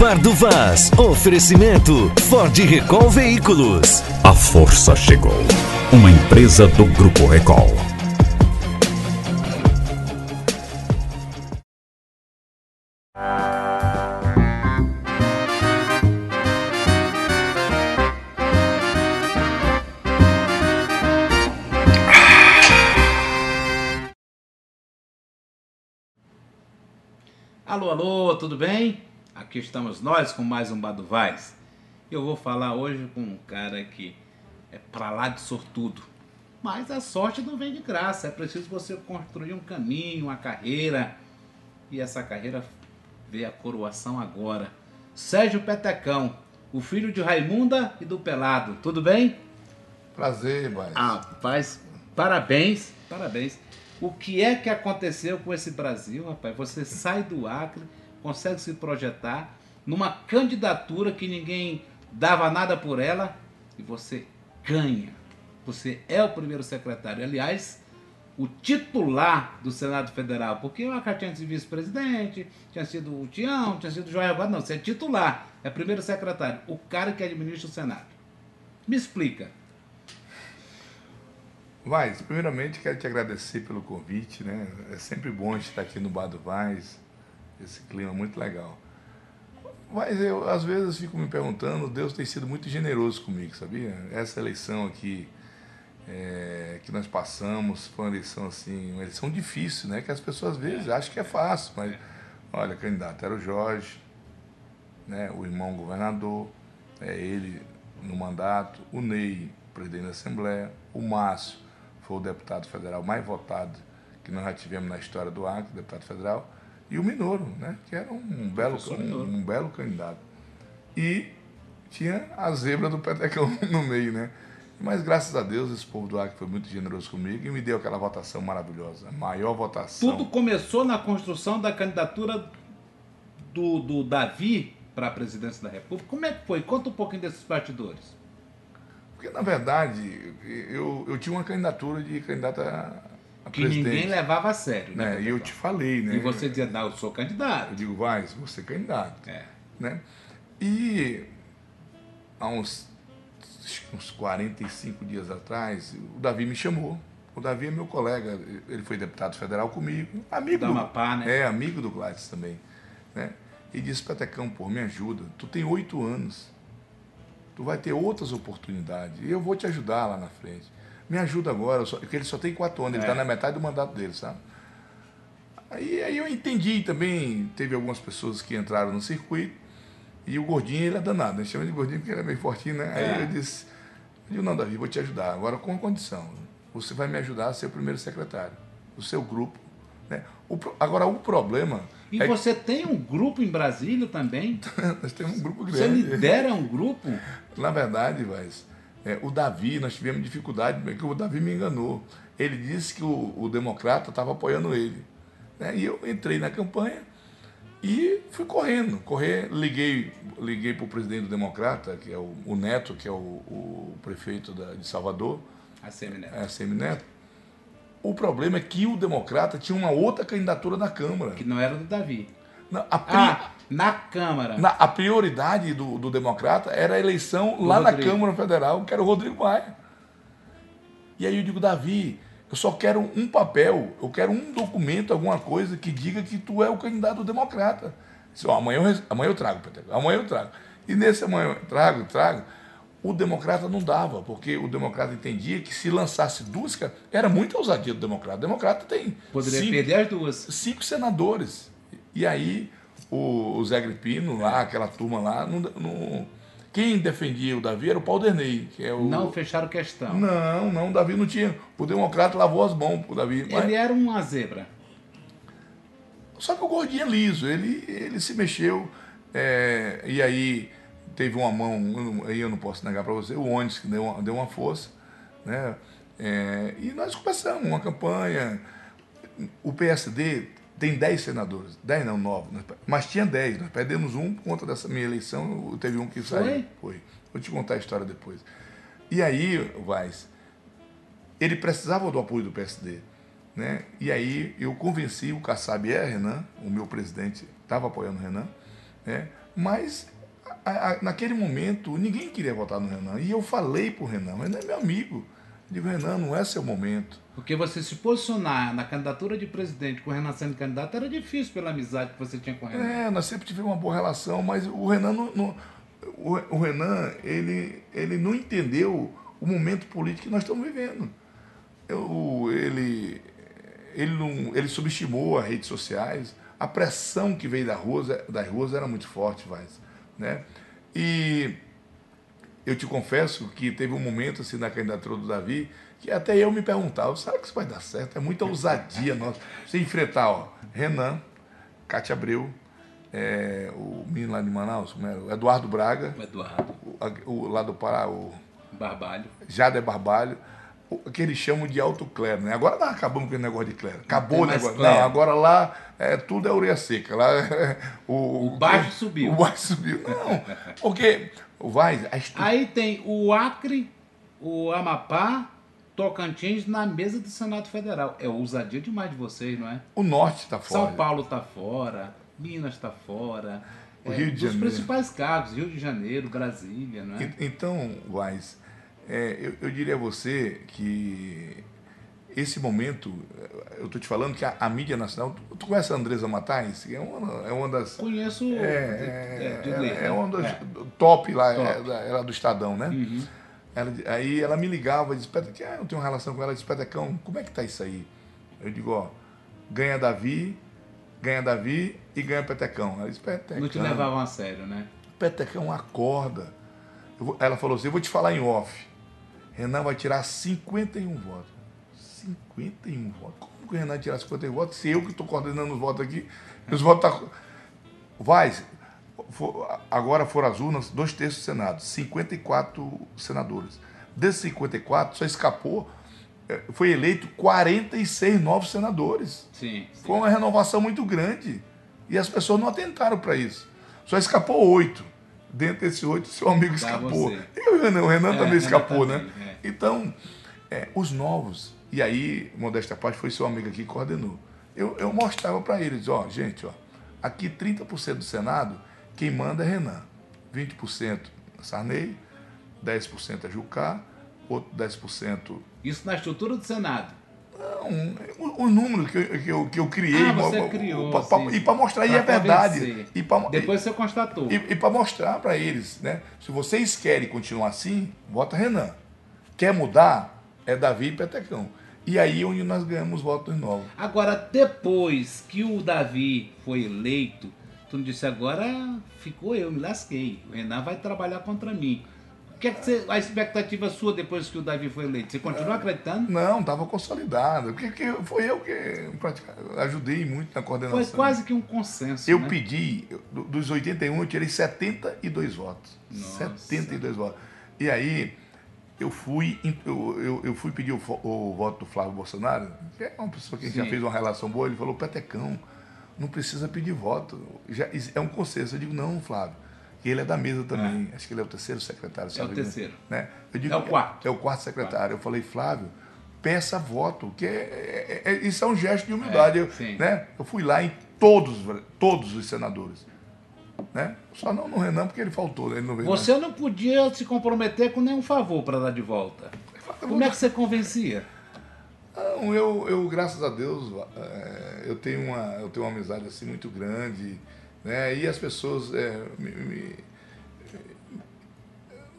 Bar do Vaz. Oferecimento Ford Recall Veículos. A força chegou. Uma empresa do Grupo Recall. Alô, alô, tudo bem? Aqui estamos nós com mais um Baduvais. Eu vou falar hoje com um cara que é pra lá de sortudo. Mas a sorte não vem de graça, é preciso você construir um caminho, uma carreira. E essa carreira vê a coroação agora. Sérgio Petecão, o filho de Raimunda e do Pelado. Tudo bem? Prazer, mas. Ah, paz, parabéns, parabéns. O que é que aconteceu com esse Brasil, rapaz? Você sai do Acre, consegue se projetar numa candidatura que ninguém dava nada por ela e você ganha. Você é o primeiro secretário. Aliás, o titular do Senado Federal, porque o Acre tinha sido vice-presidente, tinha sido o Tião, tinha sido o João Agora, não, você é titular, é primeiro secretário, o cara que administra o Senado. Me explica. Vaz, primeiramente quero te agradecer pelo convite, né? É sempre bom estar aqui no Bar do Vaz, esse clima muito legal. Mas eu, às vezes, fico me perguntando, Deus tem sido muito generoso comigo, sabia? Essa eleição aqui é, que nós passamos foi uma eleição assim, uma eleição difícil, né? Que as pessoas às vezes acham que é fácil, mas olha, candidato era o Jorge, né? o irmão governador, é ele no mandato, o Ney, presidente da Assembleia, o Márcio, foi o deputado federal mais votado que nós já tivemos na história do Acre, deputado federal, e o Minoro, né, que era um belo, um, um, belo candidato. E tinha a zebra do Petecão no meio, né? Mas graças a Deus esse povo do Acre foi muito generoso comigo e me deu aquela votação maravilhosa, a maior votação. Tudo começou na construção da candidatura do, do Davi para a presidência da República. Como é que foi? Conta um pouquinho desses bastidores. Porque, na verdade, eu, eu tinha uma candidatura de candidata a que presidente. ninguém levava a sério, né? né? E eu te falei, né? E você dizia, não, eu sou candidato. Eu digo, vai, você é candidato. É. Né? E há uns, uns 45 dias atrás, o Davi me chamou. O Davi é meu colega, ele foi deputado federal comigo, amigo da do, Amapá, né? É, amigo do Gladys também. Né? E disse, Petecão, pô, me ajuda, tu tem oito anos tu vai ter outras oportunidades. E eu vou te ajudar lá na frente. Me ajuda agora, só, porque ele só tem quatro anos, ele está na metade do mandato dele, sabe? Aí, aí eu entendi também, teve algumas pessoas que entraram no circuito, e o gordinho ele é danado, a gente chama de gordinho porque ele é meio fortinho, né? Aí É. eu disse, eu digo, não, Davi, vou te ajudar, agora com uma condição. Você vai me ajudar a ser o primeiro secretário, o seu grupo. Né? O agora, o problema E é você tem um grupo em Brasília também? que nós temos um grupo Você grande. lidera um grupo? Na verdade, mas é, o Davi, nós tivemos dificuldade, porque o Davi me enganou. Ele disse que o, o democrata estava apoiando ele. né? E eu entrei na campanha e fui correndo. Correr, liguei, liguei para o presidente do democrata, que é o, o Neto, que é o, o prefeito da- de Salvador, A Semineto. é, Semineto. O problema é que o democrata tinha uma outra candidatura na Câmara. Que não era do Davi. Na- a, pri- Ah, na Câmara. na- a prioridade do, do democrata era a eleição Do lá na Rodrigo. Câmara Federal, que era o Rodrigo Maia. E aí eu digo, Davi, eu só quero um papel, eu quero um documento, alguma coisa que diga que tu é o candidato democrata. Disse, "Ó, amanhã, eu, amanhã eu trago, Peteco, amanhã eu trago. E nesse amanhã eu trago, trago, o democrata não dava, porque o democrata entendia que se lançasse duas, era muita ousadia do democrata. O democrata tem Poderia cinco- perder as duas. cinco senadores. E aí o, o Zé Gripino lá, aquela turma lá, não, não- quem defendia o Davi era o Paulderney, que é o... Não fecharam questão. Não, não, o Davi não tinha. O democrata lavou as mãos pro Davi. Mas- Ele era uma zebra. Só que o gordinho é liso, ele, ele se mexeu, é, e aí teve uma mão, aí eu não posso negar para você, o ônibus que deu uma, deu uma força, né? É, e nós começamos uma campanha. O PSD tem 10 senadores, 10 não, 9, mas tinha 10, nós perdemos um por conta dessa minha eleição, teve um que saiu. Foi? Vou te contar a história depois. E aí, Vaz, ele precisava do apoio do PSD. Né? E aí eu convenci o Kassab e a Renan, o meu presidente estava apoiando o Renan, Né? Mas a, a, naquele momento ninguém queria votar no Renan. E eu falei pro Renan, mas não é meu amigo. Digo, Renan, não é seu momento. Porque você se posicionar na candidatura de presidente com o Renan sendo candidato era difícil pela amizade que você tinha com o Renan. É, nós sempre tivemos uma boa relação, mas o Renan não, não o, Renan, ele, ele não entendeu o momento político que nós estamos vivendo. Eu, ele, ele, não, ele subestimou as redes sociais, a pressão que veio da rua, das ruas era muito forte, Vaz, né? E eu te confesso que teve um momento assim na candidatura do Davi que até eu me perguntava, será que isso vai dar certo? É muita ousadia nossa. Você enfrentar, ó, Renan, Cátia Abreu, é, o menino lá de Manaus, era? O Eduardo Braga. O Eduardo. O, o, lá do Pará, o. Barbalho. Jader Barbalho. O, que eles chamam de alto clero, né? Agora nós acabamos com o negócio de clero. Acabou o negócio. Clero. Não, agora lá é, tudo é ureia seca. Lá, é, o, o baixo subiu. O baixo subiu. Não, porque vai. Aí tem o Acre, o Amapá, Tocantins na mesa do Senado Federal. É ousadia demais de vocês, não é? O norte está fora. São Paulo está fora. Minas está fora. O é, Rio de Janeiro. principais cargos, Rio de Janeiro, Brasília, não é? Então, Vaz, é, eu, eu, diria a você que esse momento, eu estou te falando que a, a, mídia nacional. Tu, conhece a Andresa Matais? É uma, é uma das. Conheço. É, é, é, é, é uma das é. top lá, top. ela do Estadão, né? Uhum. Ela, aí ela me ligava e disse: ah, eu tenho uma relação com ela. Disse: Petecão, como é que tá isso aí? Eu digo: Ó, ganha Davi, ganha Davi e ganha Petecão. Ela disse, Petecão. Não te levavam a sério, né? Petecão acorda. Vou, ela falou assim: eu vou te falar em off. Renan vai tirar 51 votos. 51 votos. Como que o Renan tirar 51 votos? Se eu que estou coordenando os votos aqui, os votos. Tá... Vai, agora foram as urnas, dois terços do Senado, 54 senadores. Desses 54, só escapou é, foi eleito 46 novos senadores. Sim, sim. Foi uma renovação muito grande. E as pessoas não atentaram para isso. Só escapou oito. Dentro desses oito, seu amigo escapou. Eu, o Renan, o Renan é, também escapou, Renan né? Também, é. Então, é, os novos. E aí, modesta parte, foi seu amigo aqui que coordenou. Eu, eu mostrava para eles: ó, gente, ó, aqui 30% do Senado, quem manda é Renan. 20% Sarney, 10% é Jucá, outro 10% isso na estrutura do Senado? Não, o, o número que eu, que eu, que eu criei. Ah, você criou. Pra, pra, e para mostrar, pra e é verdade. E pra, Depois você constatou. E, e para mostrar para eles, né? Se vocês querem continuar assim, vota Renan. Quer mudar? É Davi e Petecão. E aí onde nós ganhamos votos novos. Agora, depois que o Davi foi eleito, tu não disse agora ficou eu, me lasquei. O Renan vai trabalhar contra mim que é que você, a expectativa sua depois que o Davi foi eleito? Você continua acreditando? Não, estava consolidado. Porque foi eu que ajudei muito na coordenação. Foi quase que um consenso. Eu né? pedi, dos 81, eu tirei 72 votos. Nossa. 72 votos. E aí, eu fui, eu, eu, eu fui pedir o, o, voto do Flávio Bolsonaro, que é uma pessoa que Sim. já fez uma relação boa, ele falou, Petecão, não precisa pedir voto. Já, é um consenso. Eu digo, não, Flávio e ele é da mesa também. É. Acho que ele é o terceiro secretário. É o terceiro. Né? Digo, é o quarto. É, é, o quarto secretário. Eu falei, Flávio, peça voto, que é, é, é, isso é um gesto de humildade. eu, né? eu fui lá em todos, todos os senadores. Né? Só não no Renan, porque ele faltou. Ele não veio você mais. não podia se comprometer com nenhum favor para dar de volta. Como é que você convencia? Não, eu, eu graças a Deus, eu tenho uma, eu tenho uma amizade assim muito grande. Né? E as pessoas é, me, me,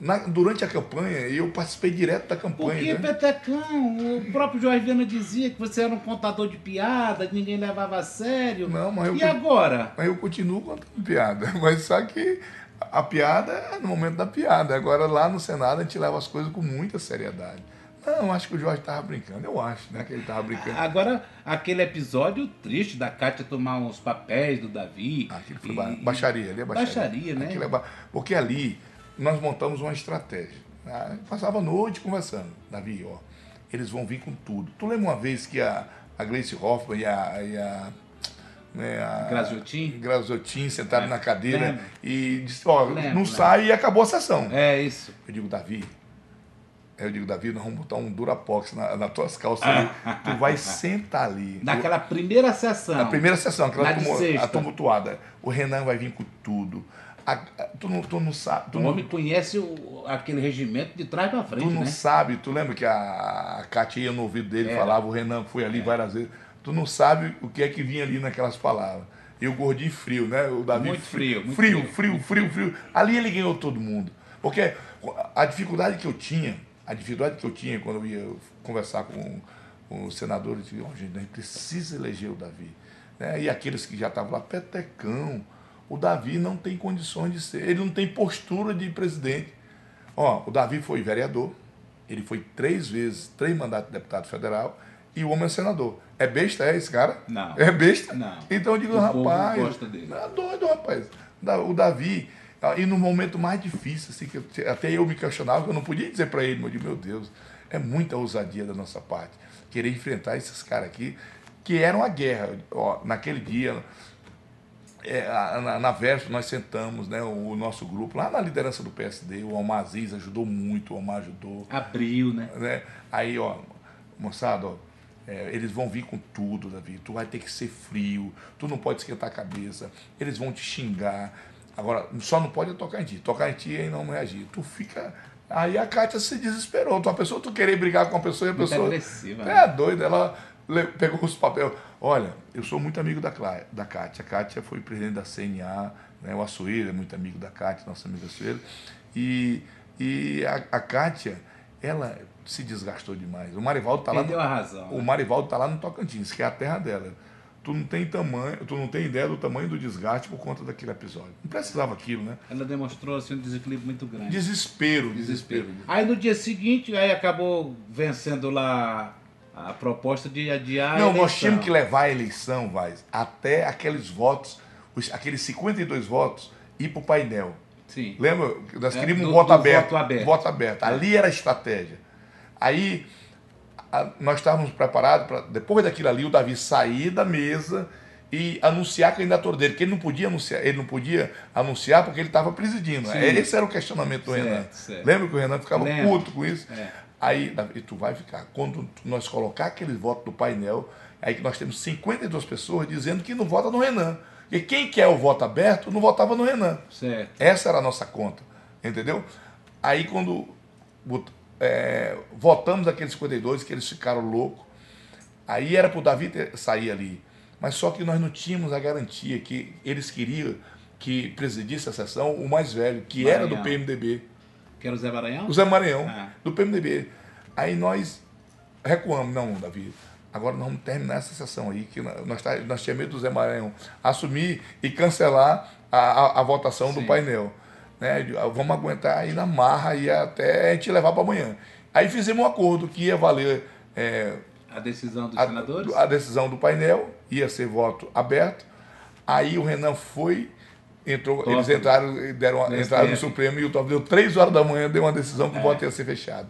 na, durante a campanha, eu participei direto da campanha. Porque, né? Petecão, o próprio Jorge Viana dizia que você era um contador de piada, que ninguém levava a sério. Não, mas eu, e agora? Mas eu continuo contando piada. Mas só que a piada é no momento da piada. Agora lá no Senado a gente leva as coisas com muita seriedade. Não, acho que o Jorge estava brincando. Eu acho, né? Que ele estava brincando. Agora, aquele episódio triste da Kátia tomar uns papéis do Davi. Ah, aquilo foi e... baixaria, ali é baixaria. Baixaria, né? É ba... Porque ali nós montamos uma estratégia. Né? Passava a noite conversando. Davi, ó, eles vão vir com tudo. Tu lembra uma vez que a, a Gleice Hoffman e a, e a né, a Graziotin, Graziotin sentado é, na cadeira lembra. e disse, ó, lembra, não lembra. sai e acabou a sessão. É isso. Eu digo, Davi, Aí eu digo, Davi, nós vamos botar um Durapox na, nas tuas calças tu vai sentar ali. Naquela primeira sessão. Na primeira sessão, aquela tumultuada. O Renan vai vir com tudo. A- tu, não, tu não sabe. Tu O não, homem conhece o- aquele regimento de trás pra frente, tu não né? sabe, tu lembra que a, a Cátia ia no ouvido dele, É. falava, o Renan foi ali várias vezes. Tu não sabe o que é que vinha ali naquelas palavras. E o gordinho frio, né? O Davi Muito frio, muito frio, frio. frio, frio, frio. Ali ele ganhou todo mundo. Porque a dificuldade que eu tinha, a dificuldade que eu tinha quando eu ia conversar com, com os senadores, eu disse, "Ó, gente, a gente precisa eleger o Davi. Né? E aqueles que já estavam lá, petecão. O Davi não tem condições de ser, ele não tem postura de presidente. Ó, o Davi foi vereador, ele foi três vezes, três mandatos de deputado federal, e o homem é senador. É besta, é esse cara? Não. É besta? Não. Então eu digo, O rapaz. gosta dele. É doido, rapaz. O Davi, e no momento mais difícil, assim, que até eu me questionava, que eu não podia dizer para ele, mas eu digo, meu Deus, é muita ousadia da nossa parte. Querer enfrentar esses caras aqui, que eram a guerra. Ó, naquele dia, é, na, na véspera nós sentamos, né, o, nosso grupo, lá na liderança do PSD, o Almar Aziz ajudou muito, o Almar ajudou Abriu, né? né? Aí, ó, moçada, ó, é, eles vão vir com tudo, Davi. Tu vai ter que ser frio, tu não pode esquentar a cabeça, eles vão te xingar. Agora, só não pode tocar em ti. Tocar em ti e não reagir. Tu fica. Aí a Kátia se desesperou. Tu, uma pessoa, tu querer brigar com uma pessoa e a Muito pessoa. agressiva, É doida, ela pegou os papéis. Olha, eu sou muito amigo da, Clá- da Kátia. A Kátia foi presidente da CNA, né? o Açoeiro é muito amigo da Kátia, nossa amiga Açoeiro. E, e a, a Kátia, ela se desgastou demais. O Marivaldo tá lá. Perdeu a razão. O né? Marivaldo tá lá no Tocantins, que é a terra dela. Tu não tem tamanho, tu não tem ideia do tamanho do desgaste por conta daquele episódio. Não precisava aquilo, né? Ela demonstrou assim, um desequilíbrio muito grande. Desespero, desespero. Aí no dia seguinte, aí acabou vencendo lá a proposta de adiar Não, nós tínhamos que levar a eleição, Vaz, até aqueles votos, os- aqueles 52 votos, ir para o painel. Sim. Lembra? Nós É, queríamos um do- voto do aberto. voto aberto. Voto aberto. Ali era a estratégia. Aí a- nós estávamos preparados para, depois daquilo ali, o Davi sair da mesa e anunciar a candidatura dele, que ele não podia anunciar, ele não podia anunciar porque ele estava presidindo. Sim. Esse era o questionamento do Certo, Renan. certo. Lembra que o Renan ficava Lembro. puto com isso? É. Aí, Davi, tu vai ficar. Quando nós colocar aqueles votos do painel, aí que nós temos 52 pessoas dizendo que não vota no Renan. E quem quer o voto aberto não votava no Renan. Certo. Essa era a nossa conta, entendeu? Aí quando é, votamos aqueles 52, que eles ficaram loucos, aí era para o Davi ter- sair ali. Mas só que nós não tínhamos a garantia que eles queriam que presidisse a sessão o mais velho, que era do Maranhão. PMDB, Que era o Zé Maranhão? o Zé Maranhão, Ah. do PMDB. Aí nós recuamos, não, Davi, agora nós vamos terminar essa sessão aí, que nós, tá- nós tínhamos medo do Zé Maranhão assumir e cancelar a, a, a votação do Sim. painel. Né? Vamos aguentar aí na marra e até a gente levar para amanhã. Aí fizemos um acordo que ia valer é, A decisão dos a, senadores? a decisão do painel, ia ser voto aberto. Aí o Renan foi, entrou, eles entraram, e deram, No entraram no STF. Supremo e o top deu três horas da manhã, deu uma decisão que o É. voto ia ser fechado.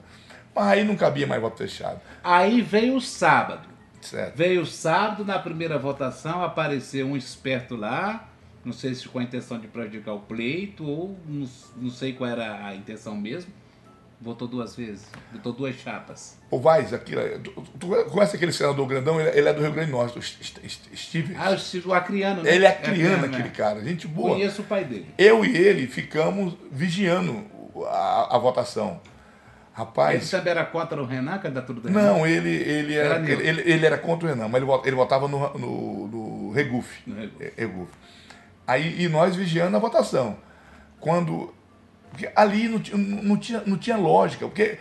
Mas aí não cabia mais voto fechado. Aí veio o sábado. Certo. Veio o sábado, na primeira votação, apareceu um esperto lá, não sei se com a intenção de prejudicar o pleito ou não, não sei qual era a intenção mesmo. Votou duas vezes, votou duas chapas. O Vaz, aqui, tu, tu conhece aquele senador grandão? Ele, ele é do Rio Grande do Norte, o St- St- Steve. Ah, o, o acriano, né? ele é acriano, né? aquele cara, gente boa. Conheço o pai dele. Eu e ele ficamos vigiando a, a votação. Ele Rapaz, também era contra o Renan, candidatura do Renan? Não, ele, ele, era, Era ele, ele, ele era contra o Renan, mas ele, ele votava no, no, no Reguf. No Reguf. É, Reguf. Aí, e nós vigiando a votação. Quando. Porque ali não, tinha- não, tinha, não tinha lógica, porque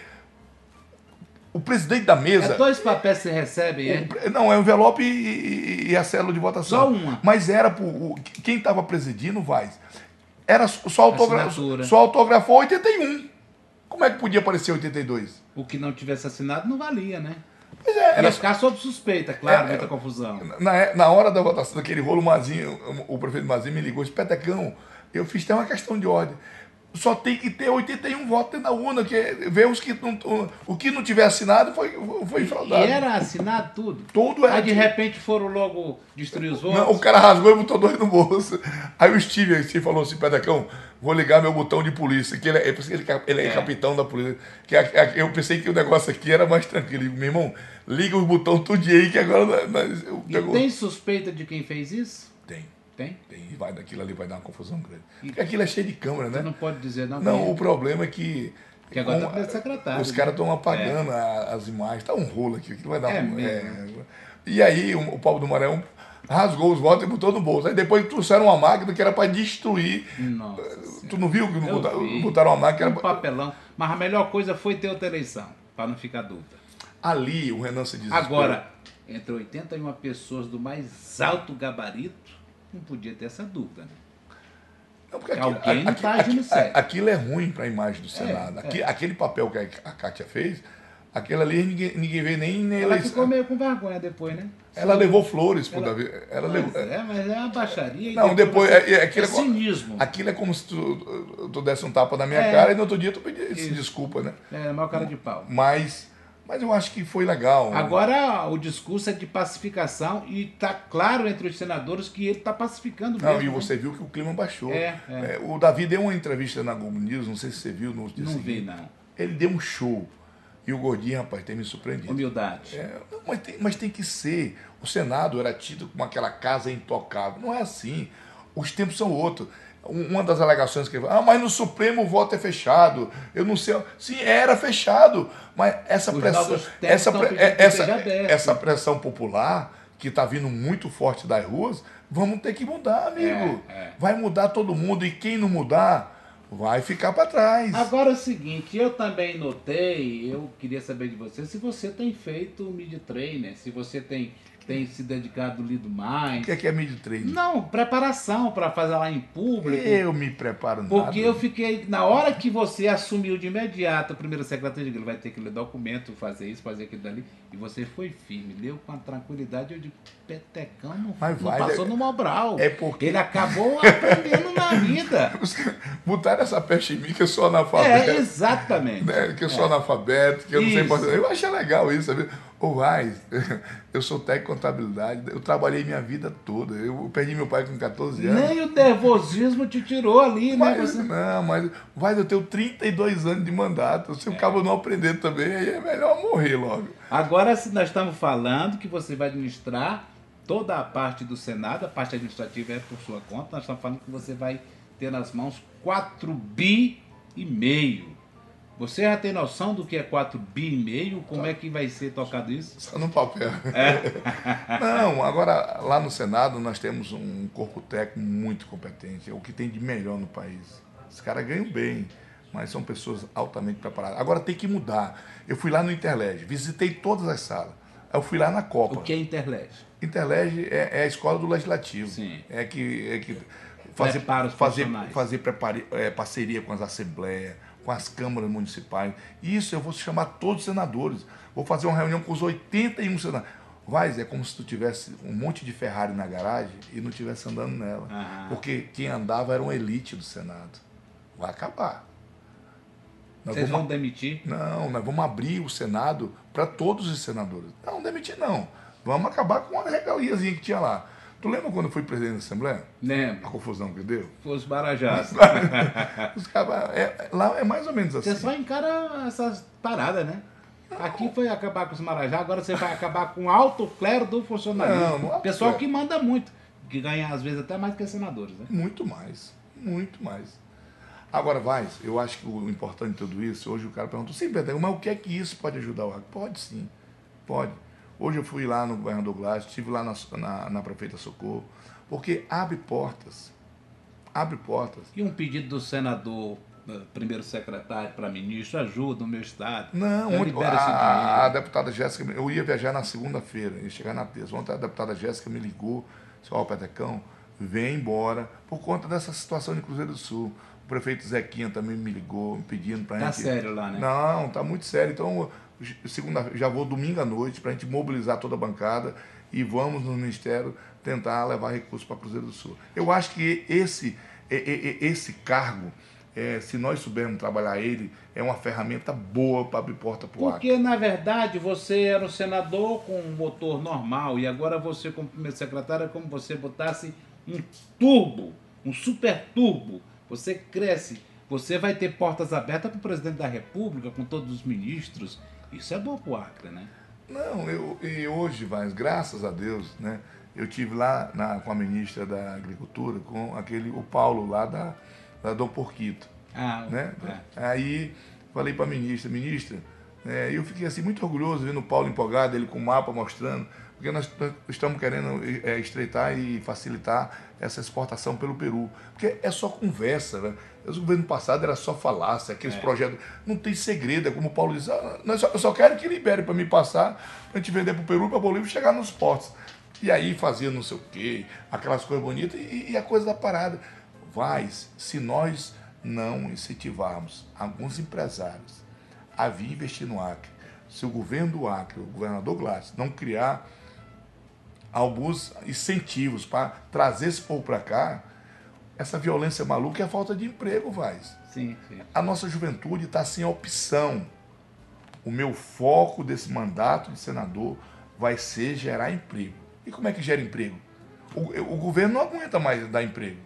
o presidente da mesa. É dois papéis que você recebe, é? o pre- não, é o envelope e, e- e a célula de votação. Só uma. Mas era pro, o, quem estava presidindo, Vaz, era só, autogra, Assinatura. só autografou 81. Como é que podia aparecer 82? O que não tivesse assinado não valia, né? Pois é, era Ia ficar sob suspeita, claro, É, muita confusão. Na, na hora da votação daquele rolo, o Mazinho, o, prefeito Mazinho me ligou, disse, Petecão, eu fiz até uma questão de ordem. Só tem que ter 81 votos dentro da urna, que é ver os que não, o que não tiver assinado foi, foi fraudado. E era assinado tudo? Tudo era. Aí de repente foram logo destruir os votos? Não, o cara rasgou e botou dois no bolso. Aí o Steve, o Steve falou assim, Pedacão, vou ligar meu botão de polícia, que ele é, ele, ele é, é. capitão da polícia. Que eu pensei que o negócio aqui era mais tranquilo. Meu irmão, liga os botões tudo aí que agora... Nós, e tem suspeita de quem fez isso? Tem. Tem? Tem. Vai daquilo ali, vai dar uma confusão grande. E Porque aquilo é cheio de câmera, né? Você não pode dizer não. Não, o problema é que. Que agora com, tá secretário. Os né? caras estão apagando é. as imagens. Tá um rolo aqui. Aquilo vai dar é um, é, E aí o, o Paulo do Maranhão rasgou os votos e botou no bolso. Aí depois trouxeram uma máquina que era para destruir. Nossa tu não viu que não botaram, botaram, uma máquina? Um papelão. Mas a melhor coisa foi ter outra eleição, para não ficar dúvida. Ali o Renan se desesperou. Agora, entre 81 pessoas do mais alto gabarito, não podia ter essa dúvida, né? Não, porque aquilo, alguém não está agindo certo. Aquilo é ruim para a imagem do é, Senado. É, é. Aquele papel que a Kátia fez, aquele ali ninguém, ninguém vê nem na Ela ficou meio com vergonha depois, né? Ela levou flores pro ela, Davi. Ela levou, é, mas é uma baixaria. Não, depois. é, é, aquilo é, cinismo. Aquilo é como se tu, tu desse um tapa na minha é, cara e no outro dia tu pedisse desculpa, né? É, mal cara de pau. Mas mas eu acho que foi legal. Né? Agora o discurso é de pacificação e está claro entre os senadores que ele está pacificando mesmo. Não, e você né? viu que o clima baixou. É, é. É, o Davi deu uma entrevista na Globo News, não sei se você viu no dia Não vi, não. Ele deu um show. E o Gordinho, rapaz, tem me surpreendido. Humildade. É, mas, tem, mas tem que ser. O Senado era tido como aquela casa intocável. Não é assim. Os tempos são outros uma das alegações que ele ah, mas no Supremo o voto é fechado. Eu não sei. Sim, era fechado. Mas essa Os pressão. Essa, é, essa, essa pressão popular que está vindo muito forte das ruas, vamos ter que mudar, amigo. É, é. Vai mudar todo mundo. E quem não mudar. Vai ficar para trás. Agora é o seguinte, eu também notei, eu queria saber de você se você tem feito mid trainer, se você tem tem se dedicado, lido mais. O que é, que é training? Não, preparação para fazer lá em público. Eu me preparo nada. Porque eu fiquei, na hora que você assumiu de imediato a primeira secretaria, ele vai ter que ler documento, fazer isso, fazer aquilo dali. E você foi firme, leu com a tranquilidade. Eu digo, petecão não, Mas não vai, passou é, no Mobral. É porque... Ele acabou aprendendo na vida. Botaram essa peste em mim que eu sou analfabeto. É, exatamente. Né? Que eu sou é. analfabeto, que eu isso. não sei... Eu achei legal isso, sabe? Ô, vai, eu sou técnico de contabilidade, eu trabalhei minha vida toda. Eu perdi meu pai com 14 anos. Nem o nervosismo te tirou ali, mas, né? Você... Não, mas vai, eu tenho 32 anos de mandato. Se o é. cabo não aprender também, aí é melhor morrer logo. Agora, se nós estamos falando que você vai administrar toda a parte do Senado, a parte administrativa é por sua conta, nós estamos falando que você vai ter nas mãos 4 bi e meio. Você já tem noção do que é 4 bi e meio? Como é que vai ser tocado isso? Só no papel. É. Não, agora lá no Senado nós temos um corpo técnico muito competente, é o que tem de melhor no país. Os caras ganham bem, mas são pessoas altamente preparadas. Agora tem que mudar. Eu fui lá no Interlege, visitei todas as salas. Eu fui lá na Copa. O que é Interlege? Interlege é, é a escola do Legislativo. Sim. É que, é que fazer, fazer, fazer prepare, é, parceria com as assembleias com as câmaras municipais. Isso eu vou chamar todos os senadores. Vou fazer uma reunião com os 81 senadores. Vai, é como se tu tivesse um monte de Ferrari na garagem e não estivesse andando nela. Uhum. Porque quem andava era uma elite do Senado. Vai acabar. Nós Vocês vamos... vão demitir? Não, nós vamos abrir o Senado para todos os senadores. Não, demitir não. Vamos acabar com uma regaliazinha que tinha lá. Tu lembra quando eu fui presidente da Assembleia? Lembro. A confusão que deu? Foi os Marajás. os é, lá é mais ou menos assim. Você só encara essas paradas, né? Aqui foi acabar com os Marajás, agora você vai acabar com o alto clero do funcionalismo. Não, não Pessoal que manda muito, que ganha às vezes até mais que os senadores, né? Muito mais, muito mais. Agora, vai, eu acho que o importante de tudo isso, hoje o cara perguntou, sim, Pedro, mas o que é que isso pode ajudar o Pode sim, pode. Hoje eu fui lá no governador Glass, estive lá na, na, na prefeita Socorro, porque abre portas. Abre portas. E um pedido do senador eh, primeiro secretário para ministro, ajuda o meu estado. Não, ontem, a, a, deputada Jéssica, eu ia viajar na segunda-feira, ia chegar na terça. Ontem a deputada Jéssica me ligou, disse, ó, oh, Petecão, vem embora, por conta dessa situação de Cruzeiro do Sul. O prefeito Zequinha também me ligou, me pedindo para tá gente... Tá sério lá, né? Não, tá muito sério. Então, segunda, já vou domingo à noite para a gente mobilizar toda a bancada e vamos no Ministério tentar levar recursos para Cruzeiro do Sul. Eu acho que esse, esse cargo é, se nós soubermos trabalhar ele, é uma ferramenta boa para abrir porta para o. Porque, na verdade, você era um senador com um motor normal e agora você, como primeiro secretário, é como você botasse um turbo, um super turbo. Você cresce, você vai ter portas abertas para o presidente da República, com todos os ministros. Isso é bom para o Acre, né? Não, eu, e hoje, mas graças a Deus, né? Eu tive lá na, com a ministra da Agricultura, com aquele, o Paulo lá da, da Dom Porquito. Ah, né? é. Aí falei para a ministra, ministra, é, eu fiquei assim muito orgulhoso vendo o Paulo empolgado, ele com o mapa mostrando, porque nós estamos querendo é, estreitar e facilitar essa exportação pelo Peru. Porque é só conversa, né? O governo passado era só falácia, aqueles É. projetos. Não tem segredo, é como o Paulo diz, ah, só- eu só quero que libere para me passar, para a gente vender para o Peru, para a Bolívia chegar nos portos. E aí fazia não sei o quê, aquelas coisas bonitas e, e a coisa da parada. Mas, se nós não incentivarmos alguns empresários a vir investir no Acre, se o governo do Acre, o governador Gladys, não criar alguns incentivos para trazer esse povo para cá, essa violência maluca é a falta de emprego, vai. Sim, sim. A nossa juventude está sem opção. O meu foco desse mandato de senador vai ser gerar emprego. E como é que gera emprego? O, o governo não aguenta mais dar emprego.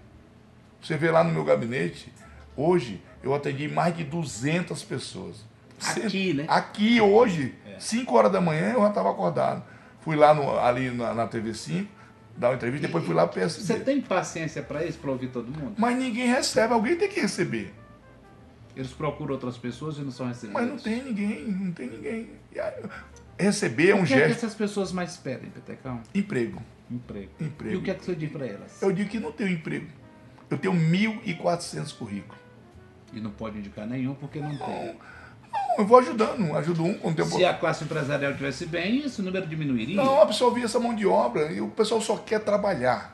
Você vê lá no meu gabinete, hoje eu atendi mais de 200 pessoas. Aqui, né? Aqui hoje, 5 horas da manhã eu já estava acordado. Fui lá no- ali na, na TV5, dar uma entrevista, depois fui lá para o Você PSD. tem paciência para isso, para ouvir todo mundo? Mas ninguém recebe, alguém tem que receber. Eles procuram outras pessoas e não são recebidos. Mas não tem ninguém, não tem ninguém. E Receber é um O que é que gesto. essas pessoas mais pedem, Petecão? Emprego. Emprego. Emprego. E o que é que você diz para elas? Eu digo que não tenho emprego. Eu tenho 1.400 currículos. E não pode indicar nenhum porque não tem. Não, eu vou ajudando, ajudo um com o tempo. Se a classe empresarial estivesse bem, esse número diminuiria. Não, absorvi essa mão de obra e o pessoal só quer trabalhar.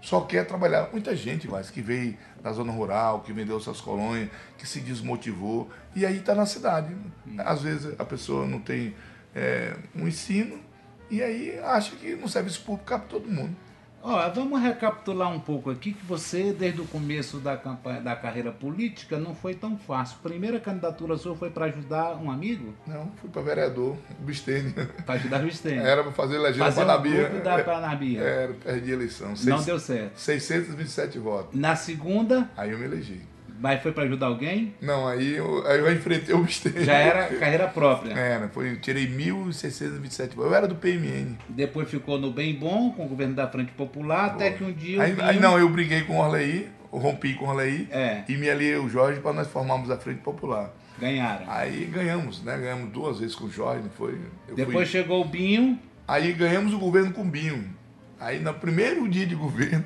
Só quer trabalhar. Muita gente, mas que veio da zona rural, que vendeu suas colônias, que se desmotivou e aí está na cidade. Às vezes a pessoa não tem é, um ensino e aí acha que no serviço público cabe todo mundo. Ó, vamos recapitular um pouco aqui que você, desde o começo da, campanha, da carreira política, não foi tão fácil. Primeira candidatura sua foi para ajudar um amigo? Não, fui para vereador, Bistênio. Para ajudar o Estênio. Era para fazer legenda Fazer para um grupo da Panabia. Era, perdi a eleição. Não Seis- deu certo. 627 votos. Na segunda, Aí eu me elegi. Mas foi para ajudar alguém? Não, aí eu, aí eu enfrentei o Bistênio. Já era carreira própria. Era, foi, eu tirei 1.627 votos. Eu era do PMN. Depois ficou no Bem Bom, com o governo da Frente Popular, até que um dia. Aí, aí não, eu briguei com o Orley, rompi com o Orley É. e me aliei o Jorge para nós formarmos a Frente Popular. Ganharam. Aí ganhamos, né? Ganhamos duas vezes com o Jorge, não foi? Eu fui- Depois chegou o Binho. Aí ganhamos o governo com o Binho. Aí no primeiro dia de governo,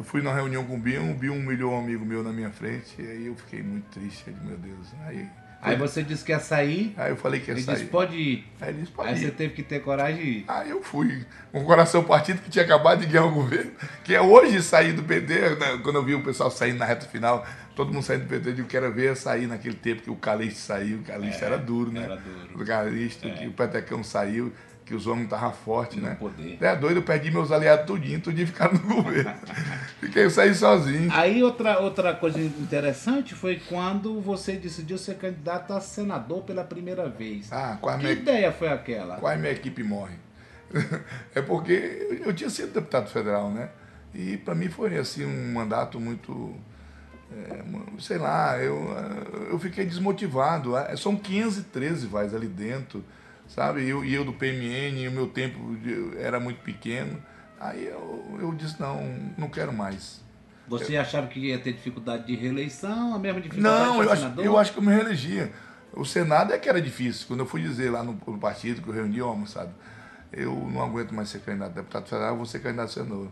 eu fui na reunião com o Binho, o Binho humilhou um amigo meu na minha frente, e aí eu fiquei muito triste, eu disse, meu Deus. Aí, Aí você disse que ia sair. aí eu falei que ia Ele sair. disse: pode ir. Aí ele disse, pode Aí ir. você teve que ter coragem de ir. Aí eu fui, com o coração partido, que tinha acabado de ganhar o governo, que é hoje sair do PT, né, quando eu vi o pessoal saindo na reta final, todo mundo saindo do PT, eu digo, quero ver sair naquele tempo que o Calixto saiu, o Calixto É, era duro, né? era duro. O Calixto, É. que o Petecão saiu, que os homens estavam fortes, né? poder. É doido, eu perdi meus aliados tudinho, tudinho ficaram no governo. Fiquei, eu saí sozinho. Aí outra, outra coisa interessante foi quando você decidiu ser candidato a senador pela primeira vez. Ah, quase que minha, ideia foi aquela? quase minha equipe morre. É porque eu- tinha sido deputado federal, né? E para mim foi assim um mandato muito, é, sei lá, eu, eu fiquei desmotivado. Ah, São 15, 13 vais ali dentro, sabe? E eu, eu do PMN, o meu tempo era muito pequeno. Aí eu, eu disse, não, não quero mais. Você achava que ia ter dificuldade de reeleição, a mesma dificuldade Não, eu acho, eu acho que eu me reelegia. O Senado é que era difícil. Quando eu fui dizer lá no, no partido que eu reuni, ó, moçada, eu não aguento mais ser candidato a deputado federal, eu vou ser candidato a senador.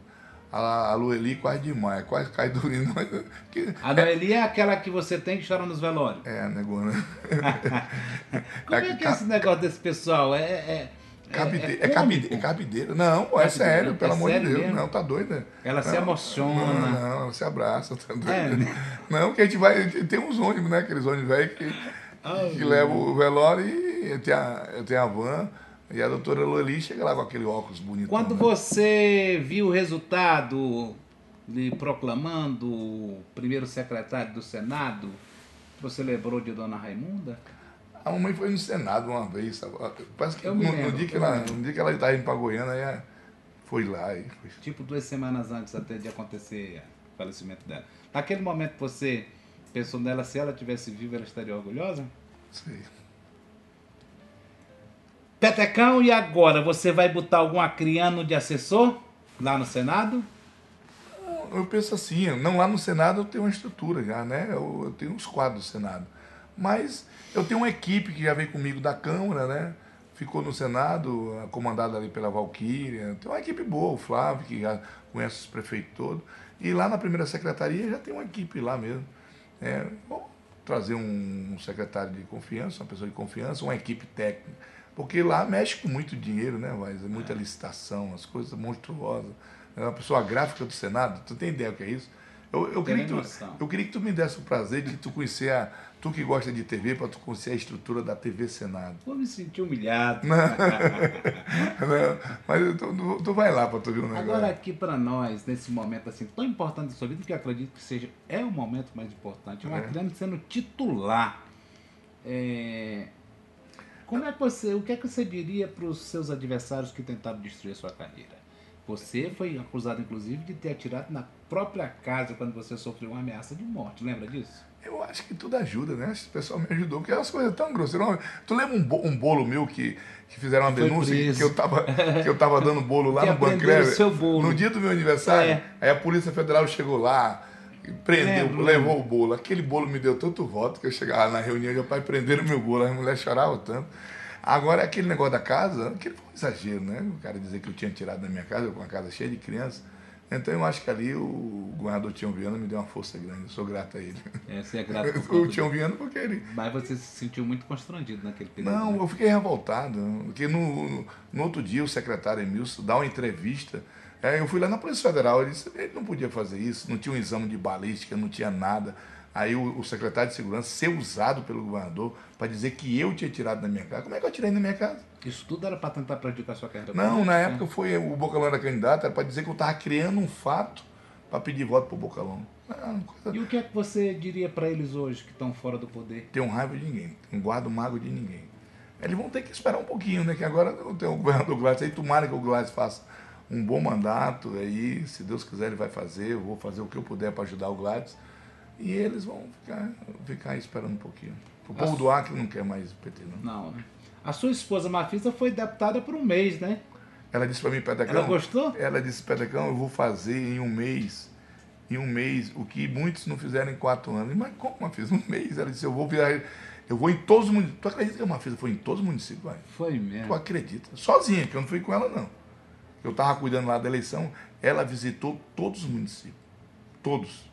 A, a Lueli quase demais, quase cai do mas que- A Noeli é aquela que você tem que chora nos velórios. É, negona. Como é que é esse negócio desse pessoal? É, é, Cabide- é, é, cômico? cabide- é cabideira. Não, pô, é sério, é pelo amor de sério Deus. mesmo? Não, tá doida. Ela se Não, emociona. Não, não, ela se abraça, tá doida. É, né? Não, que a gente vai. Tem uns ônibus, né? Aqueles ônibus velhos que, que levam o velório e eu tenho a, eu tenho a van. E a doutora Loli chega lá com aquele óculos bonito. Quando você viu o resultado, lhe proclamando o primeiro secretário do Senado? Você lembrou de Dona Raimunda? A mamãe foi no Senado uma vez. sabe? Parece que no, me no lembro, dia que ela, lembro. no dia que ela estava indo para Goiânia, ela foi lá e foi. Tipo duas semanas antes até de acontecer o falecimento dela. Naquele momento você pensou nela, se ela tivesse viva, ela estaria orgulhosa? Sei. Petecão, e agora? Você vai botar algum acriano de assessor lá no Senado? Eu penso assim, não lá no Senado eu tenho uma estrutura já, né? Eu, eu tenho os quadros do Senado. Mas eu tenho uma equipe que já veio comigo da Câmara, né? Ficou no Senado, comandada ali pela Valquíria. Tem uma equipe boa, o Flávio, que já conhece os prefeitos todos. E lá na primeira secretaria já tem uma equipe lá mesmo. É, vou trazer um, secretário de confiança, uma pessoa de confiança, uma equipe técnica. Porque lá mexe com muito dinheiro, né, mas é muita licitação, as coisas monstruosas. É uma pessoa gráfica do Senado, tu tem ideia o que é isso? Eu, eu, queria que tu, eu queria que tu me desse o prazer de tu conhecer, a, tu que gosta de TV, para tu conhecer a estrutura da TV Senado. Vou me sentir humilhado. Não, mas tu, tu- vai lá para tu ver o negócio. Agora aqui para nós, nesse momento assim tão importante da sua vida, que eu acredito que seja é o momento mais importante, um É. acriano sendo titular. É, Como é que você, o que é que você diria para os seus adversários que tentaram destruir a sua carreira? Você foi acusado, inclusive, de ter atirado na própria casa quando você sofreu uma ameaça de morte. Lembra disso? Eu acho que tudo ajuda, né? O pessoal me ajudou, porque é umas coisas tão grosseiras. Tu lembra um, bo- um bolo meu que, que fizeram uma Foi denúncia preso. que eu tava, que eu tava dando bolo lá Que no o bolo. No dia do meu aniversário, É. aí a Polícia Federal chegou lá, e prendeu, Lembro, levou o bolo. Aquele bolo me deu tanto voto que eu chegava na reunião e meu pai prenderam meu bolo, as mulheres choravam tanto. Agora, aquele negócio da casa, aquele foi um exagero, né? O cara dizer que eu tinha tirado da minha casa, com uma casa cheia de crianças. Então eu acho que ali o governador Tião Viana me deu uma força grande, eu sou grato a ele. É, você é grato por o Tião. Viana porque ele, Mas você se sentiu muito constrangido naquele período. não, né? eu fiquei revoltado, porque no, no, outro dia o secretário Emilson dá uma entrevista. Aí eu fui lá na Polícia Federal, ele disse ele não podia fazer isso, não tinha um exame de balística, não tinha nada. Aí o, o secretário de segurança ser usado pelo governador para dizer que eu tinha tirado da minha casa. Como é que eu tirei da minha casa? Isso tudo era para tentar prejudicar sua carreira Não, na época foi o Bocalão era candidato, era para dizer que eu estava criando um fato para pedir voto pro Bocalão. Não, coisa... E o que é que você diria para eles hoje que estão fora do poder? tenho raiva de ninguém, não guardo mago de ninguém. Eles vão ter que esperar um pouquinho, né? Que agora eu tenho o governador Gladys aí, tomara que o Gladys faça um bom mandato aí, se Deus quiser ele vai fazer, eu vou fazer o que eu puder para ajudar o Gladys. E eles vão ficar, ficar esperando um pouquinho. O povo do Acre não quer mais PT, não. Não, né? A sua esposa Mafisa foi deputada por um mês, né? Ela disse para mim, Pedecão. Ela gostou? Ela disse, Pedecão, eu vou fazer em um mês, em um mês, o que muitos não fizeram em quatro anos. Mas como, Mafisa? Um mês? Ela disse, eu vou virar, eu vou em todos os municípios. Tu acredita que a Mafisa foi em todos os municípios, vai? Foi Tu mesmo. acredita? Sozinha, que eu não fui com ela, não. Eu estava cuidando lá da eleição, ela visitou todos os municípios. Todos.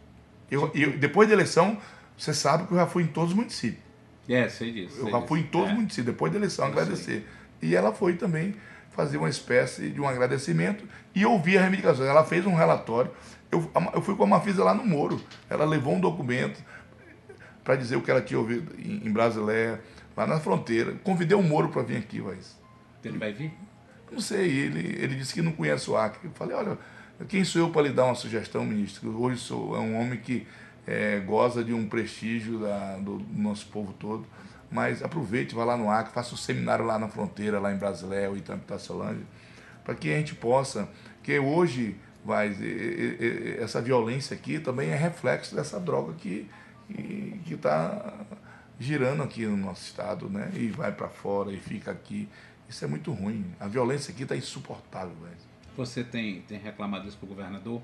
Eu, eu- depois da eleição, você sabe que eu já fui em todos os municípios. É, sei disso. Eu sei já disso. fui em todos É. os municípios, depois da eleição, Eu agradecer. E ela foi também fazer uma espécie de um agradecimento e ouvir a reivindicação. Ela fez um relatório. Eu, eu fui com a Mafisa lá no Moro. Ela levou um documento para dizer o que ela tinha ouvido em, em Brasileia, lá na fronteira. Convidei o Moro para vir aqui, mas Ele vai vir? não sei, ele, ele disse que não conhece o Acre. Eu falei, olha, quem sou eu para lhe dar uma sugestão, ministro? Hoje sou é um homem que eh, goza de um prestígio da- do, do nosso povo todo, mas aproveite, vá lá no Acre, faça um seminário lá na fronteira, lá em Brasileia ou Itampitaçolândia, para que a gente possa, que hoje vai, e- e- e- essa violência aqui também é reflexo dessa droga que que está girando aqui no nosso estado, né? E vai para fora e fica aqui. Isso é muito ruim. A violência aqui está insuportável, velho. Você tem, tem reclamado isso pro governador?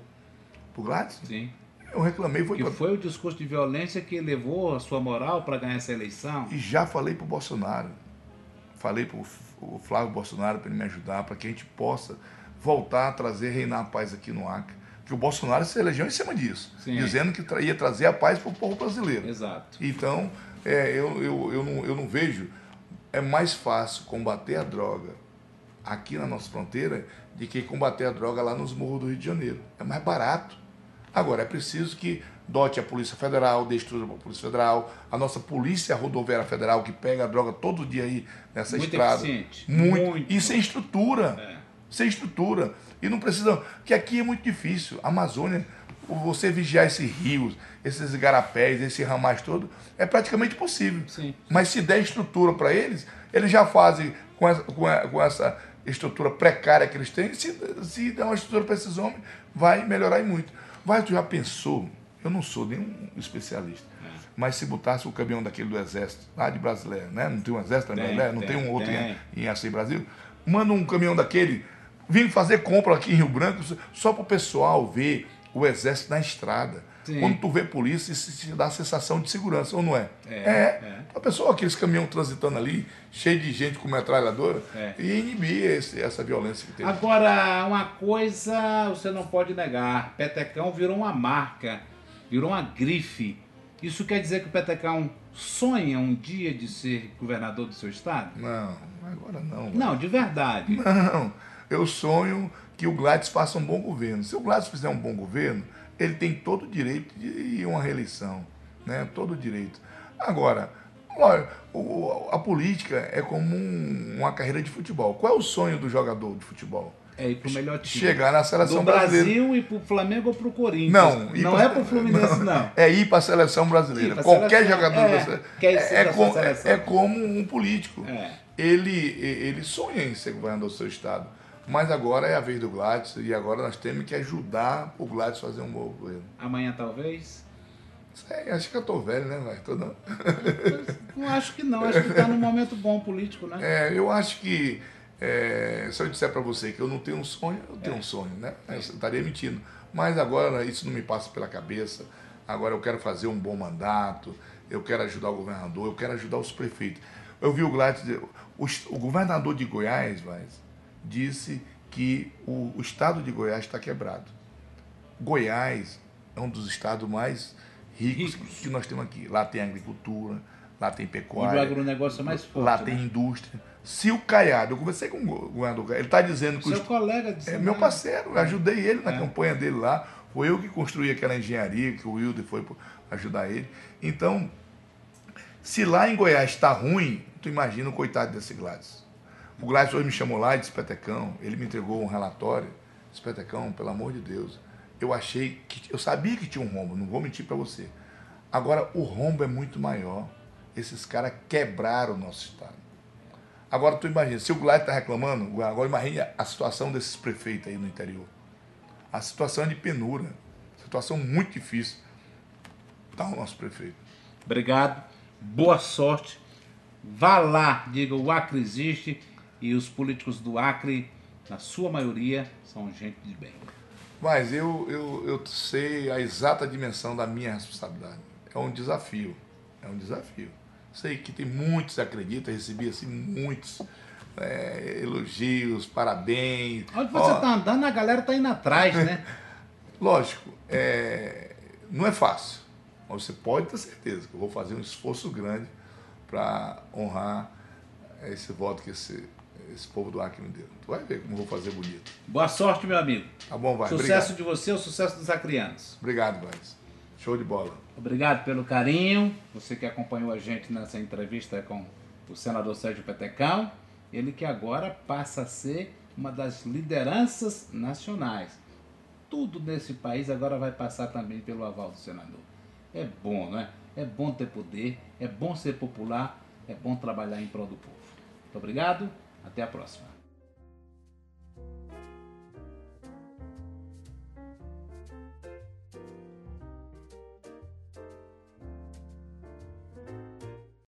Pro Gladys? Sim. Eu reclamei, foi Que pra... foi o discurso de violência que levou a sua moral para ganhar essa eleição? E já falei pro Bolsonaro. Falei pro o Flávio Bolsonaro para ele me ajudar, para que a gente possa voltar a trazer, reinar a paz aqui no Acre. Que o Bolsonaro se elegeu em cima disso, Sim. dizendo que ia trazer a paz para o povo brasileiro. Exato. Então, é, eu, eu, eu, não, eu não vejo. É mais fácil combater a droga aqui na nossa fronteira de que combater a droga lá nos morros do Rio de Janeiro. É mais barato. Agora, é preciso que dote a Polícia Federal, para a Polícia Federal, a nossa Polícia Rodoviária Federal, que pega a droga todo dia aí nessa Muito estrada. eficiente. Muito. Muito. E sem estrutura. É. Sem estrutura. E não precisa. Porque aqui é muito difícil. A Amazônia, você vigiar esses rios, esses igarapés, esse ramais todo, é praticamente possível. Sim. Mas se der estrutura para eles, eles já fazem com essa, com essa estrutura precária que eles têm, se, se der uma estrutura para esses homens, vai melhorar e muito. Vai, tu já pensou? Eu não sou nenhum especialista. Mas se botasse o caminhão daquele do exército, lá de brasileiro, né? Não tem um exército Tem, brasileiro? Não tem, tem, um outro tem. em, em Açaí Brasil? Manda um caminhão daquele, vim fazer compra aqui em Rio Branco, só para o pessoal ver o exército na estrada. Sim. Quando tu vê polícia, isso te dá a sensação de segurança, ou não é? É, é. é. A pessoa, aqueles caminhões transitando ali, cheio de gente com metralhadora, É. e inibir esse- essa violência que tem. Agora, uma coisa você não pode negar: Petecão virou uma marca, virou uma grife. Isso quer dizer que o Petecão sonha um dia de ser governador do seu estado? Não, agora não. velho. Não, de verdade. Não, eu sonho que o Gladys faça um bom governo. Se o Gladys fizer um bom governo, ele tem todo o direito de ir a uma reeleição, né? Todo o direito. Agora, o- a política é como um- uma carreira de futebol. Qual é o sonho do jogador de futebol? É ir pro melhor time. Chegar na seleção do brasileira. Brasil e pro Flamengo ou pro Corinthians. Não, não pra- é pro Fluminense, não. É ir para a seleção brasileira. Pra Qualquer seleção, jogador é, brasileiro. quer é, da com- seleção. é como um político. É. Ele, ele sonha em ser governador do seu estado. Mas agora é a vez do Gladys e agora nós temos que ajudar o Gladys a fazer um bom governo. Amanhã talvez? Sei, acho que eu tô velho, né, velho? Tô não. Não acho que não, acho que tá num momento bom político, né? É, eu acho que é, se eu disser para você que eu não tenho um sonho, eu tenho um sonho, né? Eu estaria mentindo. Mas agora isso não me passa pela cabeça. Agora eu quero fazer um bom mandato, eu quero ajudar o governador, eu quero ajudar os prefeitos. Eu vi o Gladys, o, o governador de Goiás, vai, disse que o, o estado de Goiás está quebrado. Goiás é um dos estados mais ricos, Ricos. que nós temos aqui. Lá tem agricultura, lá tem E o pecuária. agronegócio é mais forte. Lá né? tem indústria. Se o Caiado, eu conversei com o governador Caiado, ele está dizendo que o Seu est- colega de é meu parceiro, eu ajudei ele na É. campanha dele lá. Foi eu que construí aquela engenharia, que o Wilder foi ajudar ele. Então, se lá em Goiás está ruim, tu imagina o coitado desse Gladys. O Gladys hoje me chamou lá e disse, Petecão, ele me entregou um relatório. Disse, Petecão, pelo amor de Deus, eu achei que, eu sabia que tinha um rombo, não vou mentir para você. Agora, o rombo é muito maior. Esses caras quebraram o nosso estado. Agora, tu imagina, se o Gladys está reclamando, agora imagine a situação desses prefeitos aí no interior. A situação é de penura. Situação muito difícil. Está o nosso prefeito. Obrigado, boa sorte. Vá lá, diga o Acre existe e os políticos do Acre, na sua maioria, são gente de bem. Mas eu, eu, eu sei a exata dimensão da minha responsabilidade. É um desafio. É um desafio. Sei que tem muitos que acreditam, recebi assim muitos é, elogios, parabéns. Onde você está andando, a galera tá indo atrás, né? Lógico, é, não é fácil, mas você pode ter certeza que eu vou fazer um esforço grande para honrar esse voto que esse, esse povo do Acre deu. Tu vai ver como eu vou fazer bonito. Boa sorte, meu amigo. Tá bom, vai. sucesso Obrigado, de você, o sucesso dos acrianos. Obrigado Vaz. Show de bola. Obrigado pelo carinho. Você que acompanhou a gente nessa entrevista com o senador Sérgio Petecão. Ele que agora passa a ser uma das lideranças nacionais. Tudo nesse país agora vai passar também pelo aval do senador. É bom, não é? É bom ter poder, é bom ser popular, é bom trabalhar em prol do povo. Muito obrigado, até a próxima.